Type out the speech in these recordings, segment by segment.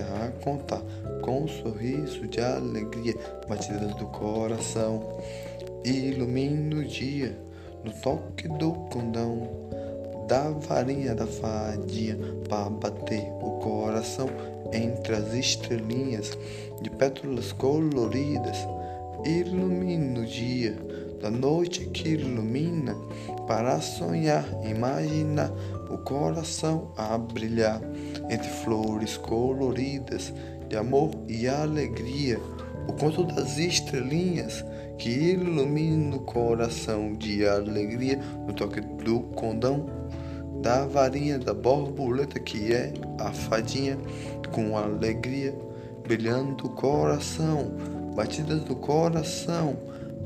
a contar, com um sorriso de alegria, batidas do coração. Ilumina o dia no toque do condão, da varinha da fadinha, para bater o coração entre as estrelinhas de pétalas coloridas. Ilumina o dia da noite que ilumina para sonhar, imaginar o coração a brilhar entre flores coloridas de amor e alegria. O conto das estrelinhas que ilumina o coração de alegria. No toque do condão da varinha da borboleta que é a fadinha com alegria brilhando o coração, batidas do coração,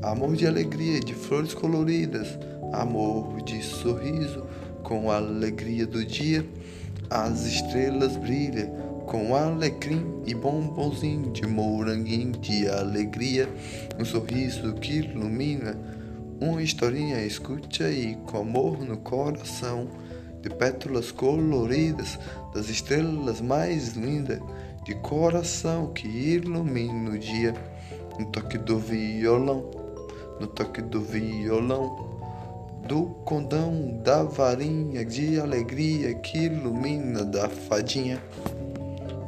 amor de alegria de flores coloridas, amor de sorriso com a alegria do dia, as estrelas brilham com alecrim e bombonzinho de moranguinho de alegria, um sorriso que ilumina, uma historinha escute aí com amor no coração, de pétalas coloridas, das estrelas mais lindas, de coração que ilumina o dia, no toque do violão, no toque do violão do condão da varinha de alegria que ilumina da fadinha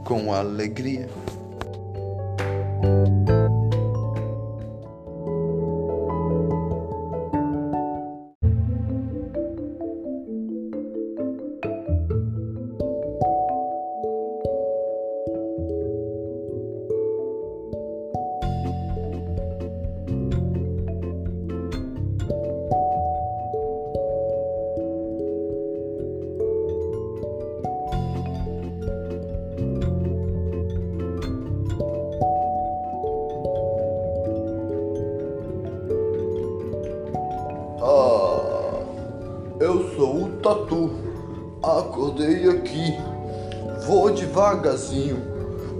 com alegria. Devagarzinho,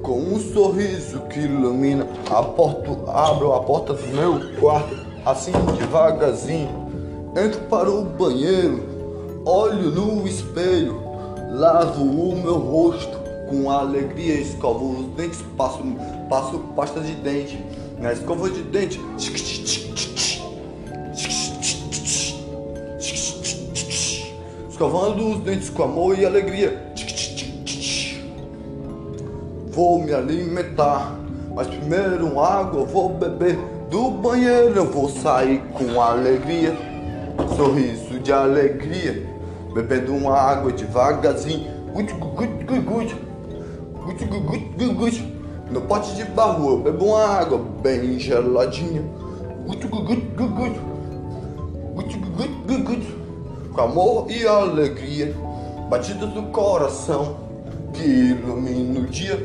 com um sorriso que ilumina a porta, abro a porta do meu quarto, assim devagarzinho, entro para o banheiro, olho no espelho, lavo o meu rosto, com alegria escovo os dentes, passo, passo pasta de dente, na escova de dente, escovando os dentes com amor e alegria. Vou me alimentar, mas primeiro água vou beber. Do banheiro eu vou sair com alegria, sorriso de alegria, bebendo uma água devagarzinho. Gut, gut, gut, gut, gut, gut, gut, gut. No pote de barro eu bebo uma água bem geladinha. Gut, gut, gut, gut, gut. Gut, gut, gut, gut com amor e alegria, batidas do coração que ilumina o dia.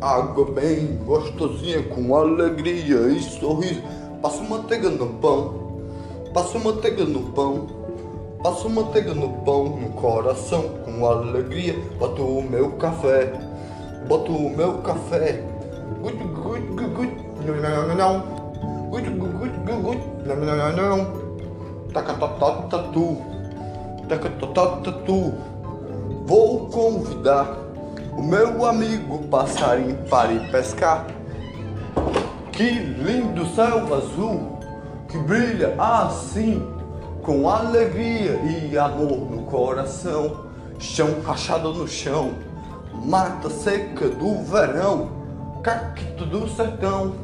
Água bem gostosinha com alegria e sorriso. Passo manteiga no pão, passo manteiga no pão, passo manteiga no pão, no coração com alegria. Boto o meu café, boto o meu café. Gut, gut, gut, gut. Não, não, não, não. Gut, gut, gut, gut. Não, não, não, não. Vou convidar o meu amigo passarinho para ir pescar. Que lindo céu azul que brilha assim, com alegria e amor no coração. Chão rachado no chão, mata seca do verão, cacto do sertão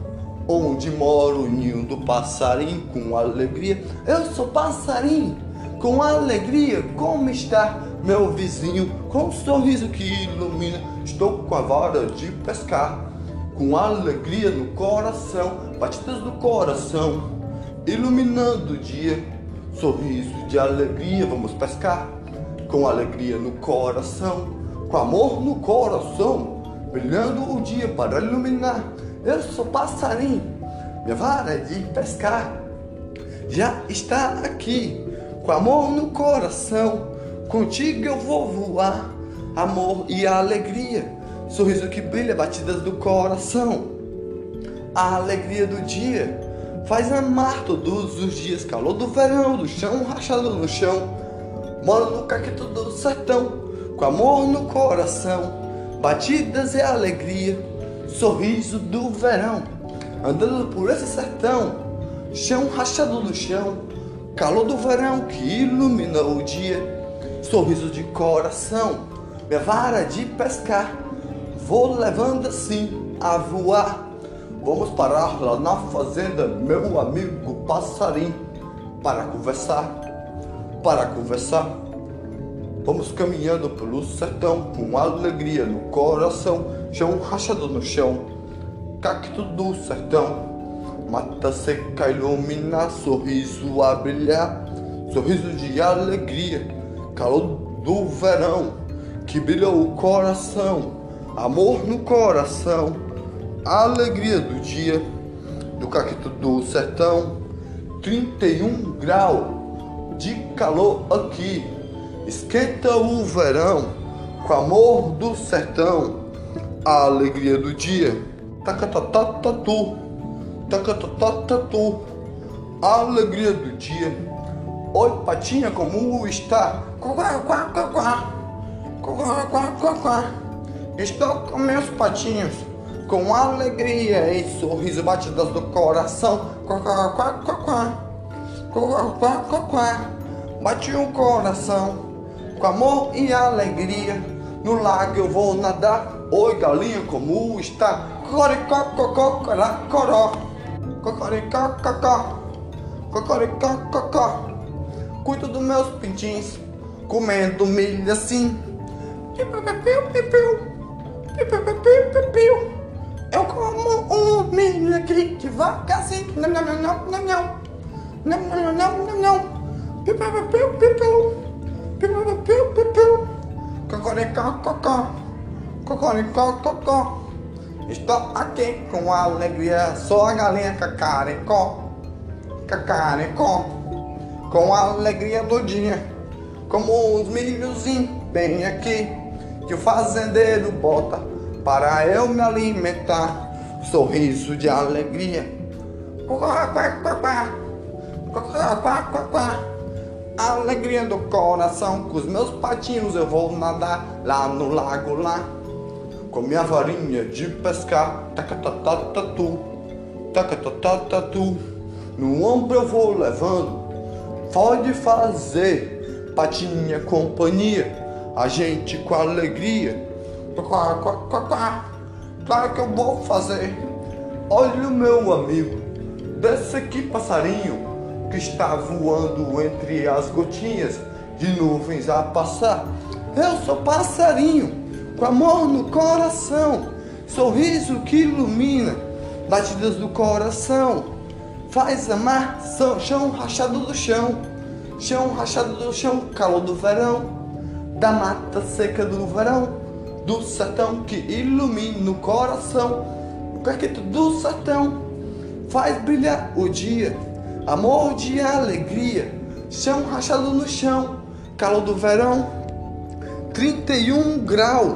onde mora o ninho do passarinho com alegria. Eu sou passarinho com alegria. Como está meu vizinho com um sorriso que ilumina? Estou com a vara de pescar com alegria no coração, batidas do coração, iluminando o dia. Sorriso de alegria, vamos pescar com alegria no coração, com amor no coração, brilhando o dia para iluminar eu sou passarinho, minha vara de pescar já está aqui, com amor no coração. Contigo eu vou voar, amor e alegria, sorriso que brilha, batidas do coração. A alegria do dia faz amar todos os dias, calor do verão, do chão rachado no chão. Moro no caquito do sertão, com amor no coração, batidas e alegria, sorriso do verão, andando por esse sertão, chão rachado no chão, calor do verão que ilumina o dia, sorriso de coração, minha vara de pescar, vou levando assim a voar. Vamos parar lá na fazenda, meu amigo passarinho, para conversar, para conversar. Vamos caminhando pelo sertão com alegria no coração, chão rachado no chão, cacto do sertão. Mata seca ilumina, sorriso a brilhar, sorriso de alegria, calor do verão que brilha o coração, amor no coração, alegria do dia, do cacto do sertão, 31 graus de calor aqui, esquenta o verão, com amor do sertão, a alegria do dia, tacatatatu, tacatatatu, alegria do dia. Oi, patinha, como está? Quá, quá, quá, quá. Quá, quá, quá, quá. Estou com meus patinhos, com alegria e sorriso batidas do coração. Quá, quá, quá, quá, quá. Quá, quá, quá, quá. Bate o coração, com amor e alegria. No lago eu vou nadar. Oi, galinha, como está? Cocoricó, cocó, corá, coró. Cocoricó, cocó. Cocoricó, cocó. Cuido dos meus pintinhos, comendo milho assim. Eu como um milho aqui devagarzinho. Não, não, não, não, não, não. Não, não, não, não, não. Cocoricó, cocó. Cocoricó, cocó. Estou aqui com alegria, sou a galinha cacaricó, cacaricó, com alegria do dia, como os milhozinhos bem aqui, que o fazendeiro bota para eu me alimentar, sorriso de alegria. Alegria do coração, com os meus patinhos eu vou nadar lá no lago lá. Com minha varinha de pescar, tacatatatu, tacatatatu, no ombro eu vou levando, pode fazer, patinha companhia, a gente com alegria, quá, quá, quá, quá. claro que eu vou fazer, olha o meu amigo, desse aqui passarinho, que está voando entre as gotinhas de nuvens a passar, eu sou passarinho, com amor no coração, sorriso que ilumina, batidas do coração, faz amar chão rachado do chão, chão rachado do chão, calor do verão, da mata seca do verão, do sertão que ilumina o coração, o caqueto do sertão? Faz brilhar o dia, amor de alegria, chão rachado no chão, calor do verão, 31 graus,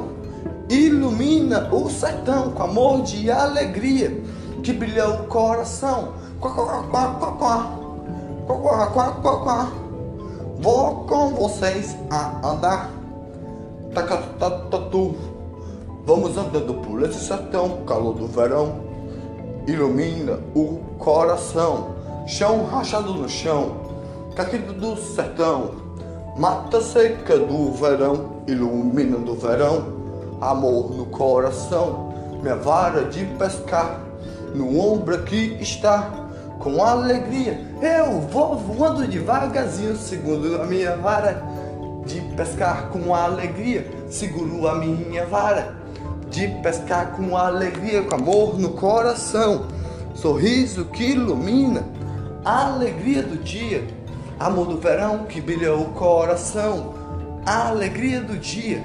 ilumina o sertão com amor de alegria que brilha o coração. Vou com vocês a andar. Vamos andando por esse sertão, calor do verão. Ilumina o coração. Chão rachado no chão, caquido do sertão. Mata seca do verão, ilumina do verão, amor no coração, minha vara de pescar, no ombro aqui está, com alegria, eu vou voando devagarzinho, segundo a minha vara. De pescar com alegria, seguro a minha vara. De pescar com alegria, com amor no coração, sorriso que ilumina, a alegria do dia. Amor do verão que brilha o coração, a alegria do dia,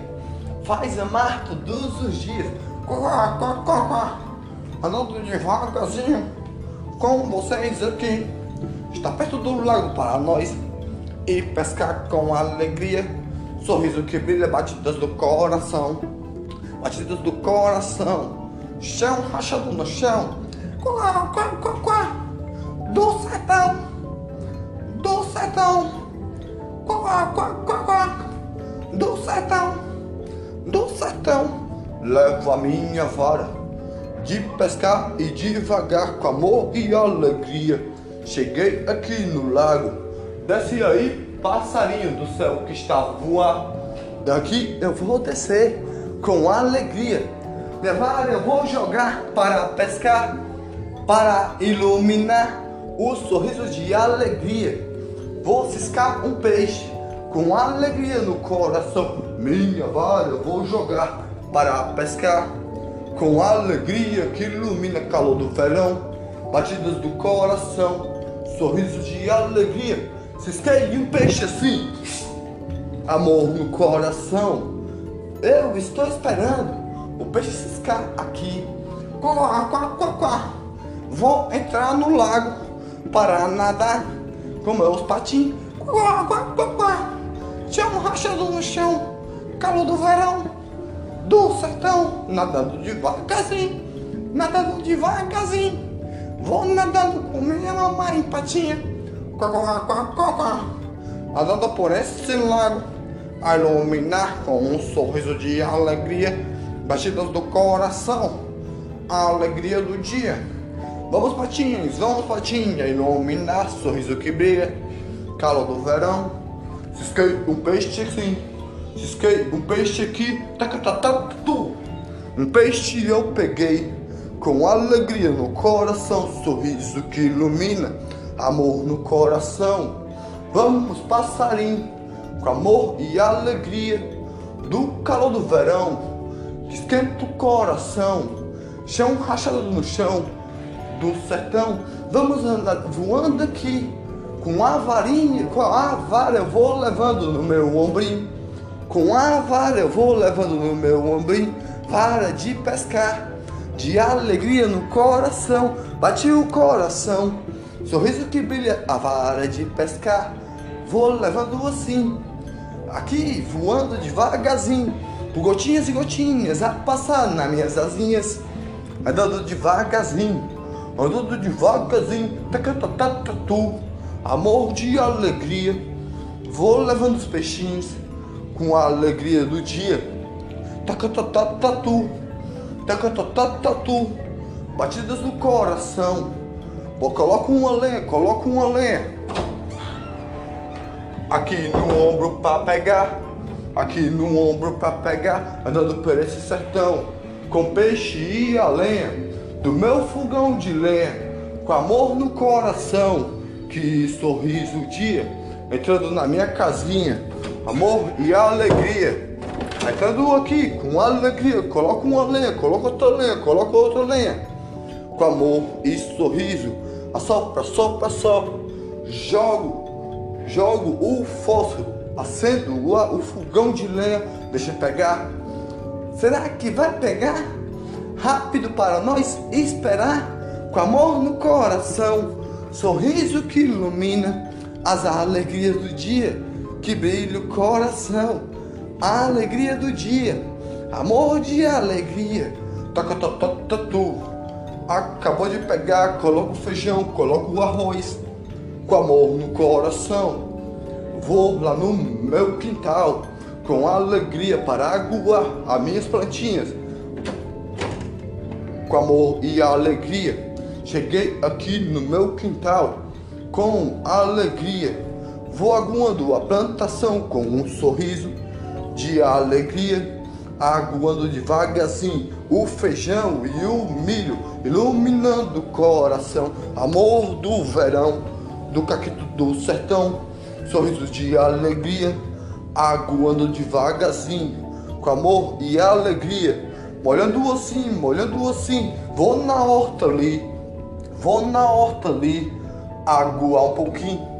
faz amar todos os dias. Quá. Andando devagarzinho com vocês aqui, está perto do lago para nós e pescar com alegria, sorriso que brilha, batidas do coração, batidas do coração, chão rachado no chão, quá, quá, quá, quá, do sertão. Do sertão, quá, quá, quá, quá, do sertão, do sertão. Levo a minha vara de pescar e devagar com amor e alegria. Cheguei aqui no lago, desce aí, passarinho do céu que está voando. Daqui eu vou descer com alegria. Vara eu vou jogar para pescar, para iluminar o sorriso de alegria. Vou ciscar um peixe com alegria no coração. Minha vara eu vou jogar para pescar com alegria que ilumina calor do verão, batidas do coração, sorriso de alegria. Cisquei um peixe assim, amor no coração. Eu estou esperando o peixe ciscar aqui. Quá, quá, quá, quá. Vou entrar no lago para nadar com meus patinhos. Quá, quá, quá, quá. Chão rachado no chão, calor do verão do sertão, nadando devagarzinho, nadando devagarzinho. Vou nadando com minha mamãe patinha, nadando por esse lago, a iluminar com um sorriso de alegria, batidas do coração, a alegria do dia. Vamos patinhos, vamos patinha, iluminar, sorriso que brilha, calor do verão, cisquei um peixe sim Cisquei um peixe aqui, tacatatatu. Um peixe eu peguei, com alegria no coração, sorriso que ilumina, amor no coração. Vamos, passarinho, com amor e alegria, do calor do verão, que esquenta o coração, chão rachado no chão, do sertão. Vamos andar voando aqui, com a varinha, com a vara eu vou levando no meu ombrinho. Com a vara eu vou levando no meu ombrinho, vara de pescar, de alegria no coração, bate o coração, sorriso que brilha, a vara de pescar, vou levando assim, aqui voando devagarzinho, por gotinhas e gotinhas a passar nas minhas asinhas, andando devagarzinho, andando devagarzinho, tacatatatatu, amor de alegria, vou levando os peixinhos com a alegria do dia. Tacatatatu, tacatatatu, batidas no coração. Pô, coloca uma lenha, coloca uma lenha. Aqui no ombro pra pegar, aqui no ombro pra pegar, andando por esse sertão, com peixe e a lenha, do meu fogão de lenha, com amor no coração, que sorriso o dia, entrando na minha casinha, amor e alegria. Entrando aqui com alegria, coloca uma lenha, coloca outra lenha, coloca outra lenha. Com amor e sorriso, assopra, sopra, sopra. Jogo, jogo o fósforo, acendo o, o fogão de lenha, deixa pegar. Será que vai pegar? Rápido para nós esperar, com amor no coração, sorriso que ilumina as alegrias do dia que brilha o coração, a alegria do dia, amor de alegria. Toca, toca, toca, tu. Acabou de pegar, coloca o feijão, coloca o arroz, com amor no coração. Vou lá no meu quintal, com alegria para aguar as minhas plantinhas. Com amor e alegria, cheguei aqui no meu quintal, com alegria Vou aguando a plantação com um sorriso de alegria, aguando devagarzinho o feijão e o milho, iluminando o coração, amor do verão, do caquito do sertão, sorrisos de alegria, aguando devagarzinho, com amor e alegria, molhando assim, molhando assim, vou na horta ali, vou na horta ali, aguar um pouquinho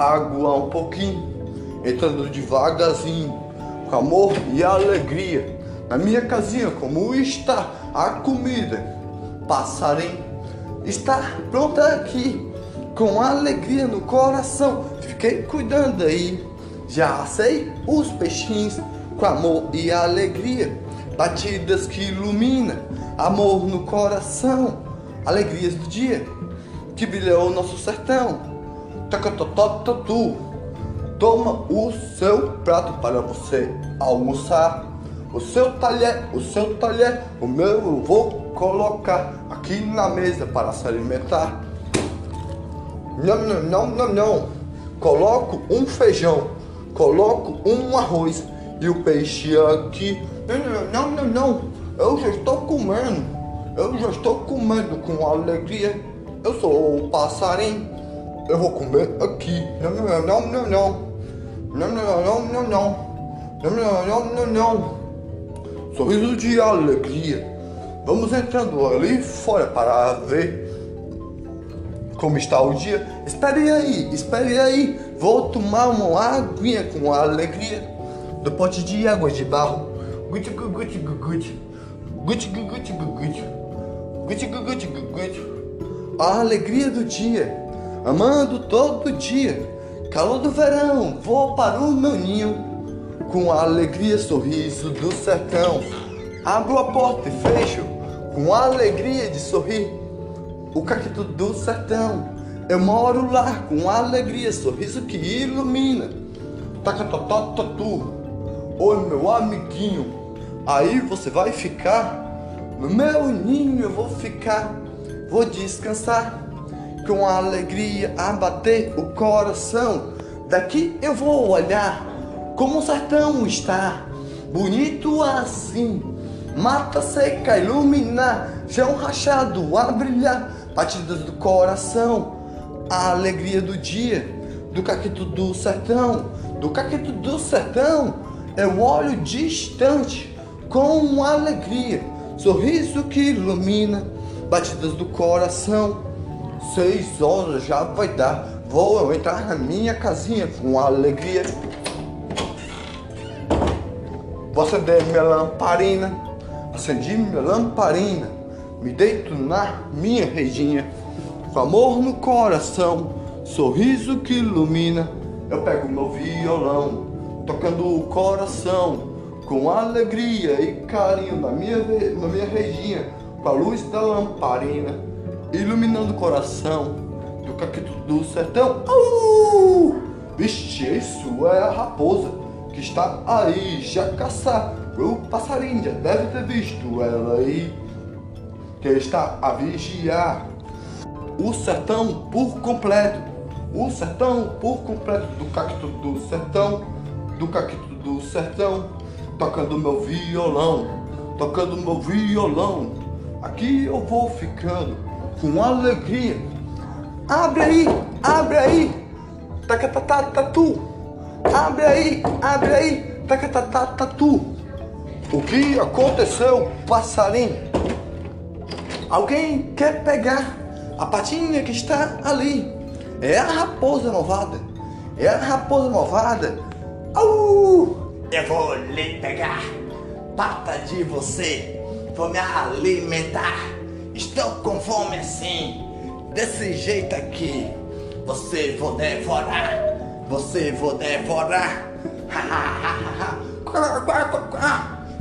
água um pouquinho, entrando devagarzinho, com amor e alegria. Na minha casinha, como está a comida, passarinho está pronta aqui, com alegria no coração. Fiquei cuidando aí, já sei os peixinhos, com amor e alegria. Batidas que ilumina, amor no coração, alegrias do dia que brilhou o nosso sertão Tacatototatu. Toma o seu prato para você almoçar. o seu talher, o seu talher, o meu eu vou colocar aqui na mesa para se alimentar. Não, não, não, não, não. Coloco um feijão, coloco um arroz e o peixe aqui. Não, não, não, não. Eu já estou comendo. Eu já estou comendo com alegria. Eu sou o passarinho. Eu vou comer aqui. Não, não, não, não, não. Não, não, não, não, não. Não, não, não, não. Sorriso de alegria. Vamos entrando ali fora para ver como está o dia. Espere aí, espere aí. Vou tomar uma aguinha com alegria do pote de água de barro. Gucci, gucci, gucci. Gucci, gucci, gucci. Gucci, gucci, gucci. A alegria do dia, amando todo dia. Calor do verão, vou para o meu ninho com a alegria sorriso do sertão. Abro a porta e fecho com a alegria de sorrir. O cacto do sertão. Eu moro lá com alegria, sorriso que ilumina. Tacatototatu. Oi, meu amiguinho. Aí você vai ficar. No meu ninho eu vou ficar. Vou descansar. Com a alegria a bater o coração. Daqui eu vou olhar como o sertão está, bonito assim. Mata seca iluminar, chão rachado a brilhar, batidas do coração, a alegria do dia, do caquito do sertão, do caquito do sertão. Eu olho distante, com alegria, sorriso que ilumina, batidas do coração. Seis horas já vai dar, vou entrar na minha casinha com alegria. Vou acender minha lamparina, acendi minha lamparina, me deito na minha redinha, com amor no coração, sorriso que ilumina. Eu pego meu violão, tocando o coração, com alegria e carinho na minha, na minha redinha, com a luz da lamparina, iluminando o coração do caquito do sertão. Vixe, isso é a raposa que está aí já caçar. O passarinho já deve ter visto ela aí, que está a vigiar. O sertão por completo, o sertão por completo, do cacto do sertão, do cacto do sertão, tocando meu violão, tocando meu violão. Aqui eu vou ficando com alegria. Abre aí, abre aí, tacatatatu. Abre aí, abre aí, tacatatatu. O que aconteceu, passarinho? Alguém quer pegar a patinha que está ali? É a raposa malvada. É a raposa malvada. Au! Eu vou lhe pegar, pata de você. Vou me alimentar. Estou com fome assim, desse jeito aqui. Você vou devorar você vou devorar.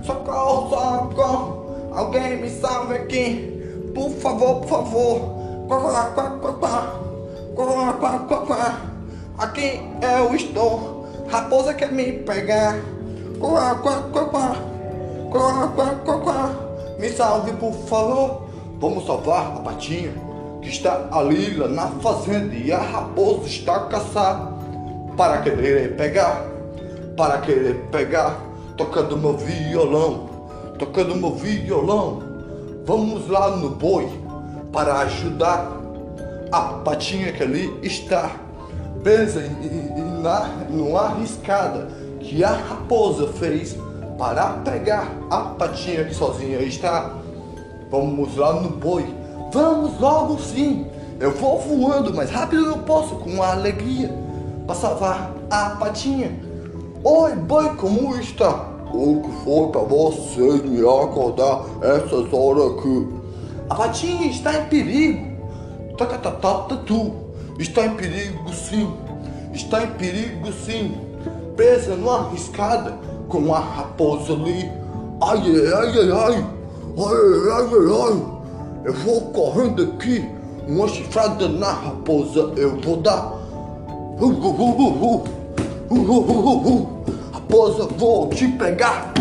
socorro, socorro. Alguém me salve aqui. Por favor, por favor. Aqui eu estou. Raposa quer me pegar. Me salve, por favor. Vamos salvar a patinha que está ali lá na fazenda e a raposa está a caçar para querer pegar, para querer pegar, tocando meu violão, tocando meu violão. Vamos lá no boi para ajudar a patinha que ali está presa na, numa arriscada que a raposa fez para pegar a patinha que sozinha está. Vamos lá no boi, vamos logo sim. Eu vou voando mais rápido eu posso com alegria para salvar a patinha. Oi, boi, como está? O que foi para você me acordar essas horas aqui? A patinha está em perigo. Tacatatatu. Está em perigo sim. Está em perigo sim. Presa numa arriscada com a raposa ali. Ai, ai, ai, ai. Ai, ai. Eu vou correndo aqui. Uma chifrada na raposa eu vou dar. Raposa, vou te pegar.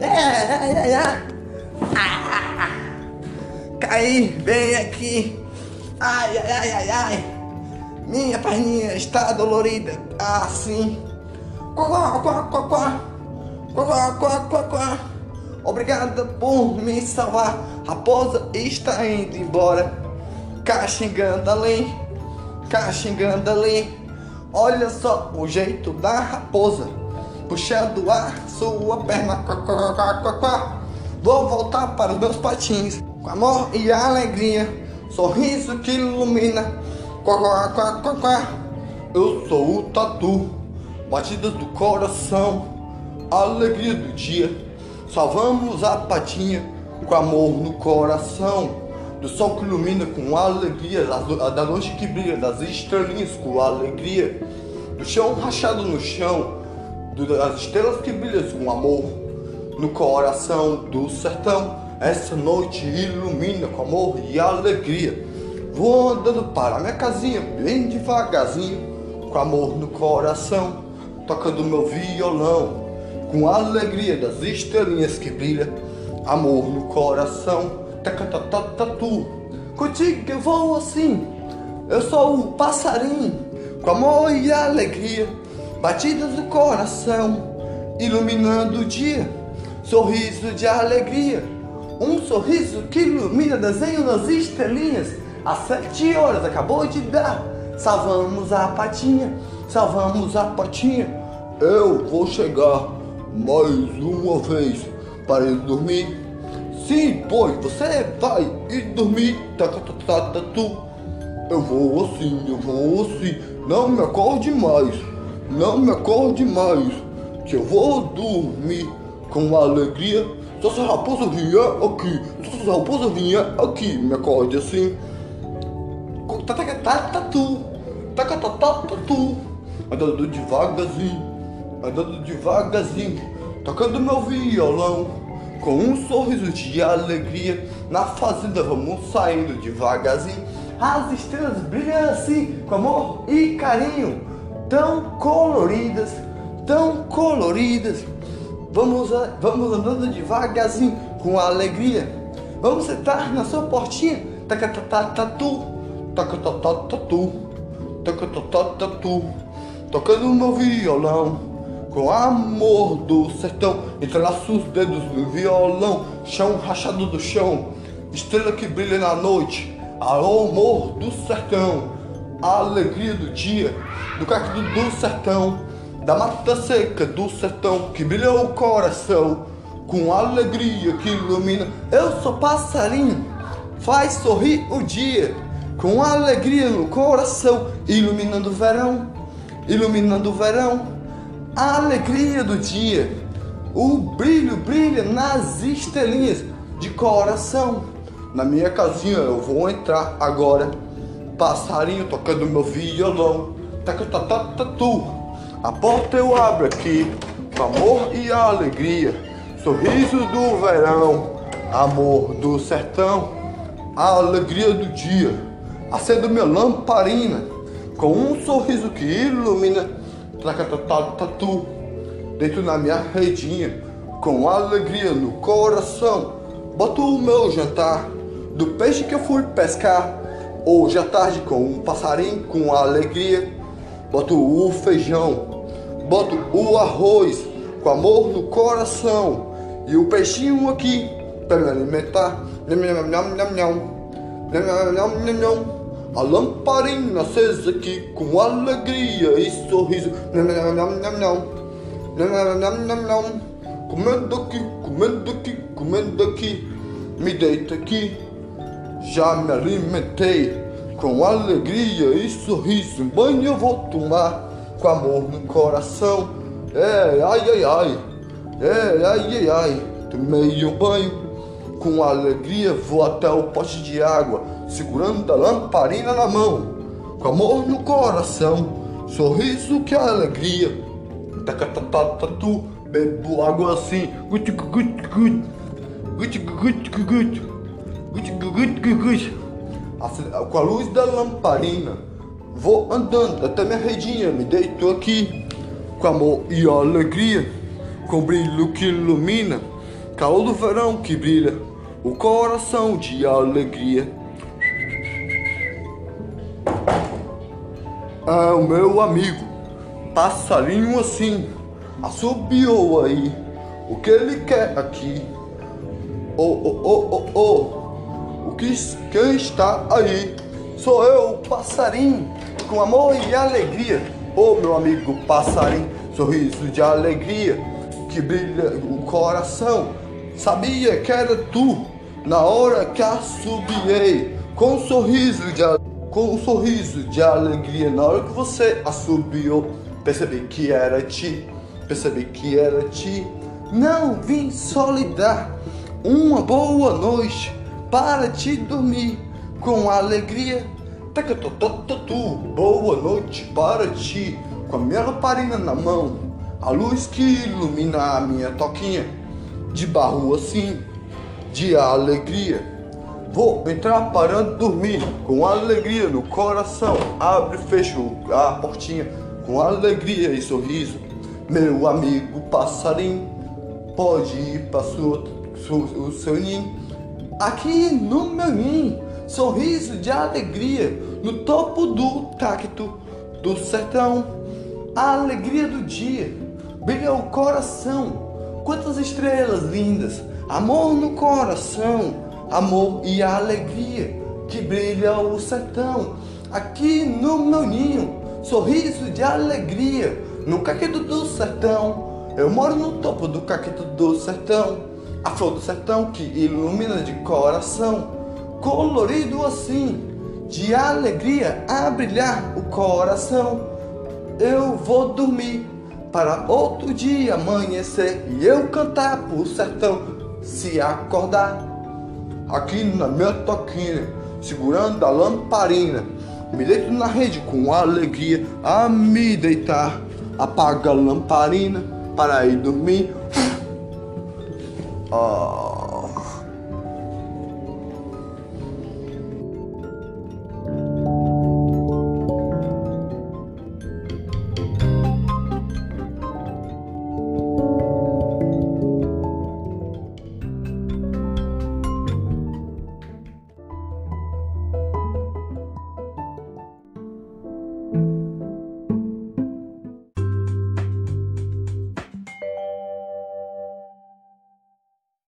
Ai, ai, ai. Ah, caí bem aqui. Ai, ai, ai, ai, ai. Minha perninha está dolorida. Assim. Quá, quá, quá, quá. Quá, quá, quá, quá, quá. Obrigada por me salvar. Raposa está indo embora. Caxingando ali. Caxingando ali. Olha só o jeito da raposa. Puxando a sua perna. Vou voltar para os meus patins. Com amor e alegria. Sorriso que ilumina. Eu sou o tatu. Batidas do coração. Alegria do dia. Salvamos a patinha com amor no coração. Do sol que ilumina com alegria, da noite que brilha, das estrelinhas com alegria. Do chão rachado no chão, das estrelas que brilham com amor. No coração do sertão, essa noite ilumina com amor e alegria. Vou andando para minha casinha, bem devagarzinho, com amor no coração, tocando meu violão com a alegria das estrelinhas que brilha, amor no coração, tatu. Contigo eu vou assim, eu sou um passarinho, com amor e alegria, batidas do coração, iluminando o dia, sorriso de alegria, um sorriso que ilumina desenho nas estrelinhas, às sete horas acabou de dar, salvamos a patinha, salvamos a patinha, eu vou chegar mais uma vez para ir dormir. Sim, pois você vai ir dormir, tá, tá, tá, tá, tu. Eu vou assim, eu vou assim. Não me acorde mais, não me acorde mais, que eu vou dormir com alegria. Se essa raposa vier aqui, se essa raposa vier aqui, me acorde assim. Tá, tá, tá, tá, tu. Tá, tá, tá, tá, tu. Andando devagarzinho andando devagarzinho, tocando meu violão, com um sorriso de alegria. Na fazenda vamos saindo devagarzinho, as estrelas brilham assim, com amor e carinho, tão coloridas, tão coloridas. Vamos, vamos andando devagarzinho, com alegria. Vamos sentar na sua portinha, tacatatatu, tacatatatu, tacatatatu, tocando meu violão com amor do sertão, entrelaça os dedos no violão, chão rachado do chão, estrela que brilha na noite, amor do sertão, a alegria do dia, do cacto do sertão, da mata seca do sertão, que brilha o coração, com alegria que ilumina. Eu sou passarinho, faz sorrir o dia, com alegria no coração, iluminando o verão, iluminando o verão a alegria do dia, o brilho brilha nas estrelinhas de coração. Na minha casinha eu vou entrar agora, passarinho tocando meu violão, tacatatatu. A porta eu abro aqui, com amor e alegria, sorriso do verão, amor do sertão, a alegria do dia. Acendo minha lamparina, com um sorriso que ilumina tatu, dentro na minha redinha, com alegria no coração. Boto o meu jantar do peixe que eu fui pescar. Hoje à tarde com um passarinho com alegria. Boto o feijão, boto o arroz com amor no coração. E o peixinho aqui para me alimentar. Nham, nham, nham, nham, nham. Nham, nham, nham, nham. A lamparina acesa aqui com alegria e sorriso. Não, não, não, não, não. Não, não, não, não, Comendo aqui, comendo aqui, comendo aqui. Me deito aqui. Já me alimentei com alegria e sorriso. Um banho eu vou tomar com amor no coração. É, ai, ai, ai. É, ai, ai, ai. Tomei um banho com alegria vou até o pote de água, segurando a lamparina na mão, com amor no coração, sorriso que alegria. Tacatatatu, bebo água assim, gut gut gut, gut gut gut gut, gut gut. Com a luz da lamparina, vou andando até minha redinha, me deito aqui, com amor e alegria, com brilho que ilumina calor do verão que brilha. O coração de alegria. É o meu amigo, passarinho assim, assobiou aí. O que ele quer aqui? Oh, oh, oh, oh, oh. O que quem está aí? Sou eu, passarinho, com amor e alegria. Oh, meu amigo passarinho, sorriso de alegria que brilha o coração. Sabia que era tu na hora que assobiei com sorriso de com um sorriso de alegria na hora que você assobiou percebi que era ti percebi que era ti. Não vim só lhe dar uma boa noite para te dormir com alegria. Tu boa noite para ti. Com a minha lamparina na mão a luz que ilumina a minha toquinha. De barro assim de alegria. Vou entrar parando dormir com alegria no coração. Abre e fecha a portinha com alegria e sorriso. Meu amigo passarinho, pode ir para o seu ninho. Aqui no meu ninho, sorriso de alegria no topo do cacto do sertão. A alegria do dia brilha o coração. Quantas estrelas lindas amor no coração, amor e alegria que brilha o sertão. Aqui no meu ninho, sorriso de alegria, no caqueto do sertão. Eu moro no topo do caqueto do sertão, a flor do sertão que ilumina de coração, colorido assim, de alegria a brilhar o coração. Eu vou dormir para outro dia amanhecer e eu cantar pro sertão se acordar. Aqui na minha toquinha, segurando a lamparina, me deito na rede com alegria a me deitar. Apaga a lamparina para ir dormir. Ah.